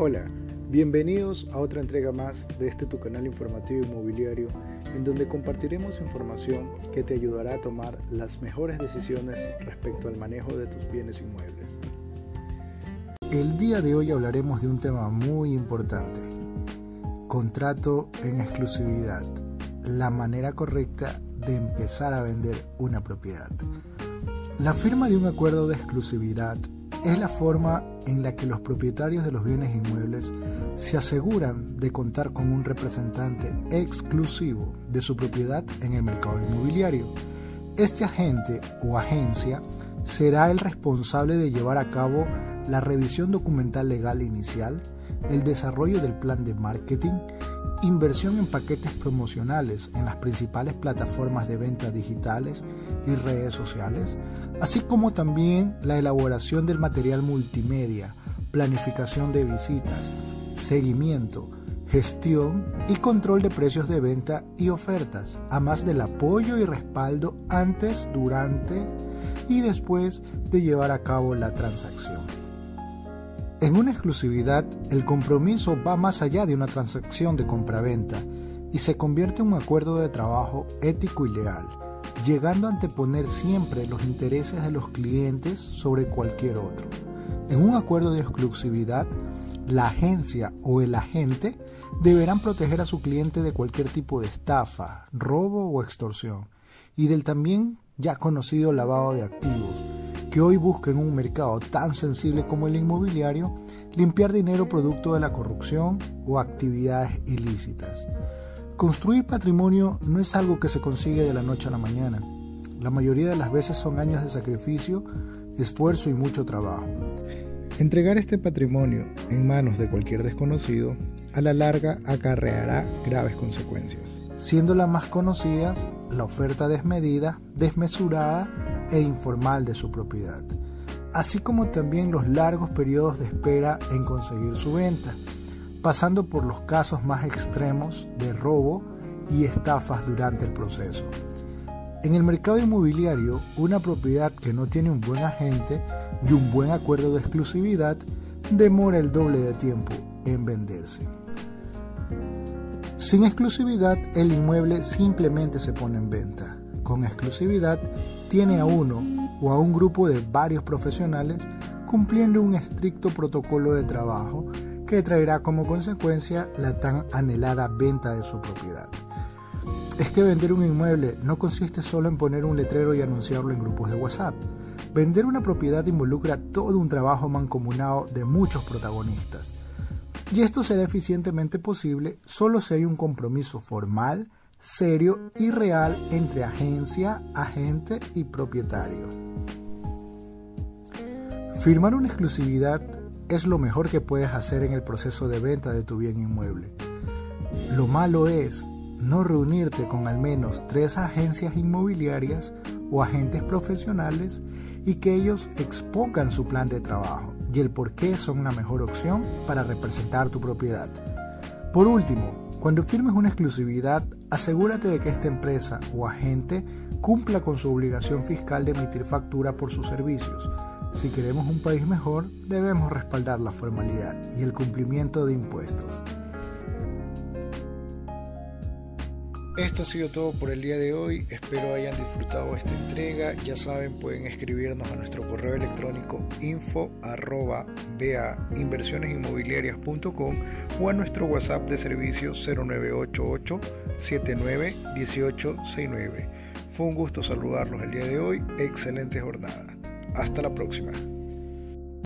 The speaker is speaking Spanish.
Hola, bienvenidos a otra entrega más de este tu canal informativo inmobiliario en donde compartiremos información que te ayudará a tomar las mejores decisiones respecto al manejo de tus bienes inmuebles. El día de hoy hablaremos de un tema muy importante, contrato en exclusividad, la manera correcta de empezar a vender una propiedad. La firma de un acuerdo de exclusividad es la forma en la que los propietarios de los bienes inmuebles se aseguran de contar con un representante exclusivo de su propiedad en el mercado inmobiliario. Este agente o agencia será el responsable de llevar a cabo la revisión documental legal inicial, el desarrollo del plan de marketing, inversión en paquetes promocionales en las principales plataformas de venta digitales y redes sociales, así como también la elaboración del material multimedia, planificación de visitas, seguimiento, gestión y control de precios de venta y ofertas, además del apoyo y respaldo antes, durante y después de llevar a cabo la transacción. En una exclusividad, el compromiso va más allá de una transacción de compraventa y se convierte en un acuerdo de trabajo ético y legal, llegando a anteponer siempre los intereses de los clientes sobre cualquier otro. En un acuerdo de exclusividad, la agencia o el agente deberán proteger a su cliente de cualquier tipo de estafa, robo o extorsión, y del también ya conocido lavado de activos, que hoy busca en un mercado tan sensible como el inmobiliario limpiar dinero producto de la corrupción o actividades ilícitas. Construir patrimonio no es algo que se consigue de la noche a la mañana. La mayoría de las veces son años de sacrificio, esfuerzo y mucho trabajo. Entregar este patrimonio en manos de cualquier desconocido a la larga acarreará graves consecuencias, siendo las más conocidas la oferta desmedida, desmesurada e informal de su propiedad, así como también los largos periodos de espera en conseguir su venta, pasando por los casos más extremos de robo y estafas durante el proceso. En el mercado inmobiliario, una propiedad que no tiene un buen agente y un buen acuerdo de exclusividad demora el doble de tiempo en venderse. Sin exclusividad, el inmueble simplemente se pone en venta con exclusividad tiene a uno o a un grupo de varios profesionales cumpliendo un estricto protocolo de trabajo que traerá como consecuencia la tan anhelada venta de su propiedad. Es que vender un inmueble no consiste solo en poner un letrero y anunciarlo en grupos de WhatsApp. Vender una propiedad involucra todo un trabajo mancomunado de muchos protagonistas. Y esto será eficientemente posible solo si hay un compromiso formal, serio y real entre agencia, agente y propietario. Firmar una exclusividad es lo mejor que puedes hacer en el proceso de venta de tu bien inmueble. Lo malo es no reunirte con al menos tres agencias inmobiliarias o agentes profesionales y que ellos expongan su plan de trabajo y el por qué son una mejor opción para representar tu propiedad. Por último, cuando firmes una exclusividad, asegúrate de que esta empresa o agente cumpla con su obligación fiscal de emitir factura por sus servicios. Si queremos un país mejor, debemos respaldar la formalidad y el cumplimiento de impuestos. Esto ha sido todo por el día de hoy. Espero hayan disfrutado esta entrega. Ya saben, pueden escribirnos a nuestro correo electrónico info arroba inversionesinmobiliarias.com o a nuestro WhatsApp de servicio 0988 79 1869. Fue un gusto saludarlos el día de hoy. Excelente jornada. Hasta la próxima.